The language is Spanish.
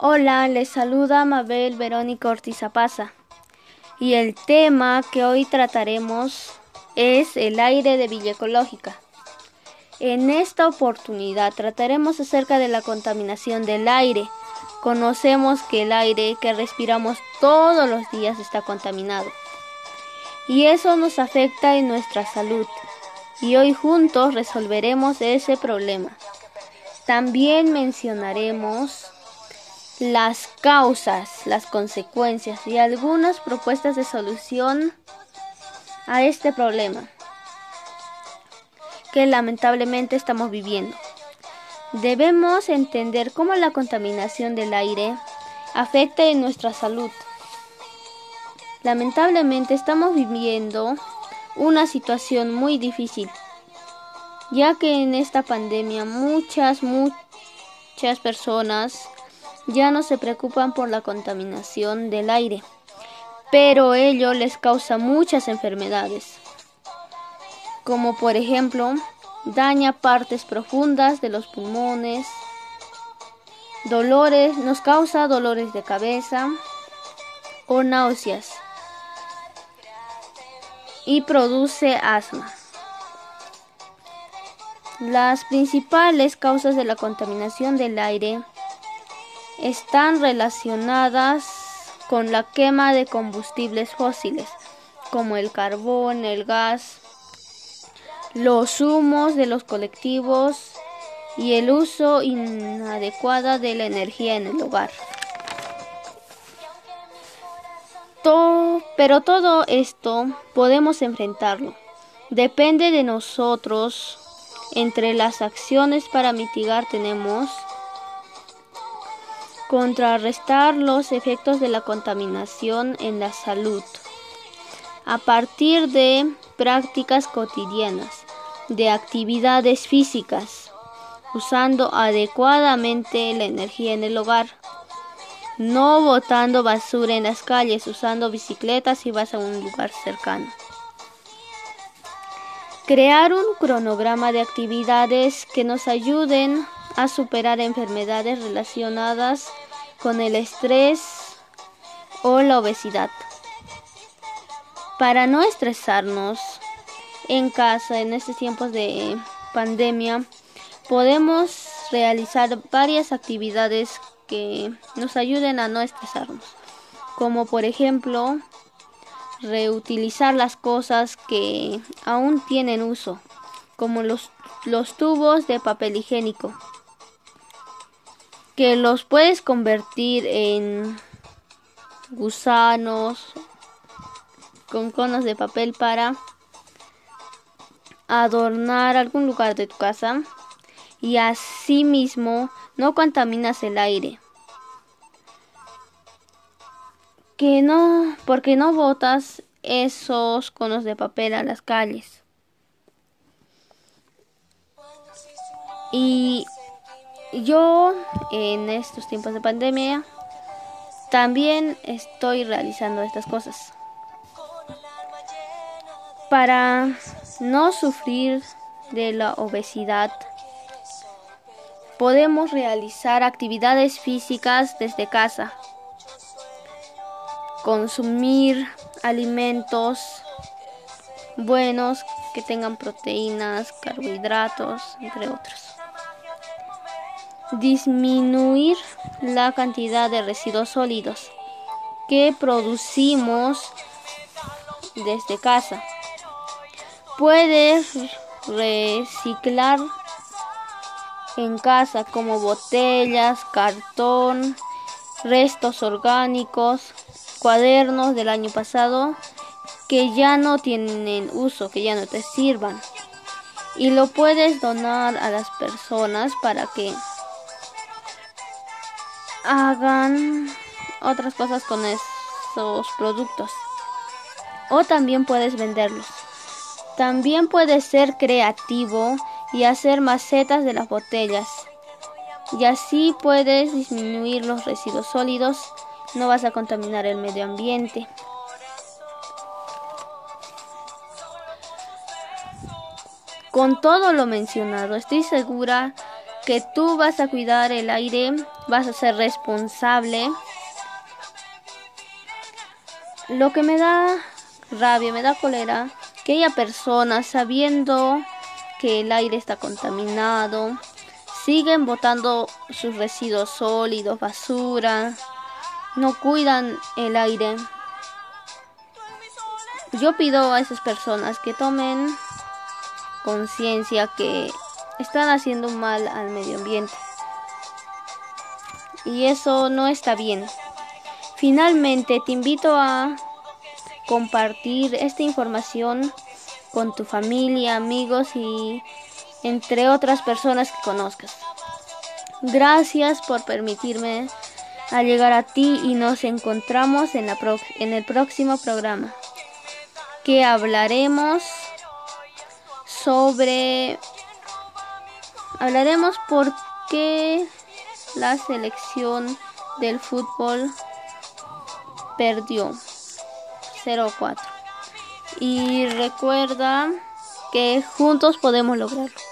Hola, les saluda Mabel Verónica Ortiz Apaza y el tema que hoy trataremos es el aire de Villa Ecológica. En esta oportunidad trataremos acerca de la contaminación del aire. Conocemos que el aire que respiramos todos los días está contaminado y eso nos afecta en nuestra salud y hoy juntos resolveremos ese problema. También mencionaremos las causas, las consecuencias y algunas propuestas de solución a este problema que lamentablemente estamos viviendo. Debemos entender cómo la contaminación del aire afecta en nuestra salud. Lamentablemente estamos viviendo una situación muy difícil, ya que en esta pandemia muchas, muchas personas ya no se preocupan por la contaminación del aire, pero ello les causa muchas enfermedades, como por ejemplo daña partes profundas de los pulmones, dolores, nos causa dolores de cabeza o náuseas y produce asma. Las principales causas de la contaminación del aire están relacionadas con la quema de combustibles fósiles, como el carbón, el gas, los humos de los colectivos y el uso inadecuado de la energía en el hogar. pero todo esto podemos enfrentarlo. Depende de nosotros. Entre las acciones para mitigar tenemos contrarrestar los efectos de la contaminación en la salud a partir de prácticas cotidianas, de actividades físicas, usando adecuadamente la energía en el hogar no botando basura en las calles, usando bicicletas si vas a un lugar cercano. Crear un cronograma de actividades que nos ayuden a superar enfermedades relacionadas con el estrés o la obesidad. Para no estresarnos en casa en estos tiempos de pandemia, podemos realizar varias actividades que nos ayuden a no estresarnos, como por ejemplo reutilizar las cosas que aún tienen uso, como los, los tubos de papel higiénico, que los puedes convertir en gusanos con conos de papel para adornar algún lugar de tu casa y asimismo no contaminas el aire. Que no, porque no botas esos conos de papel a las calles. Y yo en estos tiempos de pandemia también estoy realizando estas cosas. Para no sufrir de la obesidad podemos realizar actividades físicas desde casa, consumir alimentos buenos que tengan proteínas, carbohidratos, entre otros. Disminuir la cantidad de residuos sólidos que producimos desde casa. Puedes reciclar en casa como botellas, cartón, restos orgánicos, cuadernos del año pasado que ya no tienen uso, que ya no te sirvan. Y lo puedes donar a las personas para que hagan otras cosas con esos productos. O también puedes venderlos. También puedes ser creativo y hacer macetas de las botellas. Y así puedes disminuir los residuos sólidos, no vas a contaminar el medio ambiente. Con todo lo mencionado, estoy segura que tú vas a cuidar el aire, vas a ser responsable. Lo que me da rabia, me da cólera, que haya personas sabiendo que el aire está contaminado, siguen botando sus residuos sólidos, basura, no cuidan el aire. Yo pido a esas personas que tomen conciencia que están haciendo mal al medio ambiente. Y eso no está bien. Finalmente te invito a compartir esta información con tu familia, amigos y entre otras personas que conozcas. Gracias por permitirme llegar a ti y nos encontramos en, la en el próximo programa que hablaremos sobre hablaremos por qué la selección del fútbol perdió 0-4 y recuerda que juntos podemos lograrlo